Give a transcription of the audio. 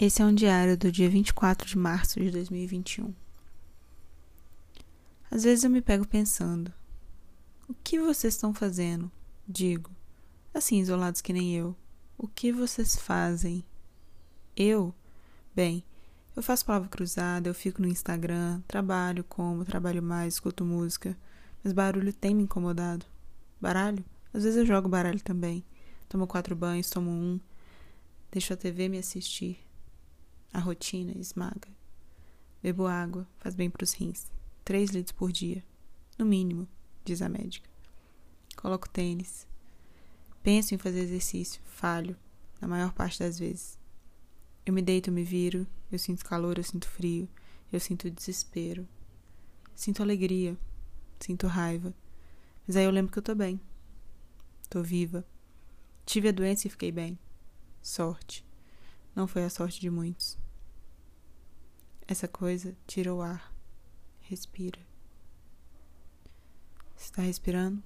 Esse é um diário do dia 24 de março de 2021. Às vezes eu me pego pensando: o que vocês estão fazendo? Digo, assim, isolados que nem eu. O que vocês fazem? Eu? Bem, eu faço palavra cruzada, eu fico no Instagram, trabalho, como, trabalho mais, escuto música, mas barulho tem me incomodado. Baralho? Às vezes eu jogo baralho também. Tomo quatro banhos, tomo um, deixo a TV me assistir a rotina esmaga. Bebo água, faz bem para os rins. Três litros por dia. No mínimo, diz a médica. Coloco tênis. Penso em fazer exercício. Falho, na maior parte das vezes. Eu me deito, eu me viro. Eu sinto calor, eu sinto frio. Eu sinto desespero. Sinto alegria. Sinto raiva. Mas aí eu lembro que eu tô bem. Tô viva. Tive a doença e fiquei bem. Sorte. Não foi a sorte de muitos. Essa coisa tira o ar. Respira. Está respirando?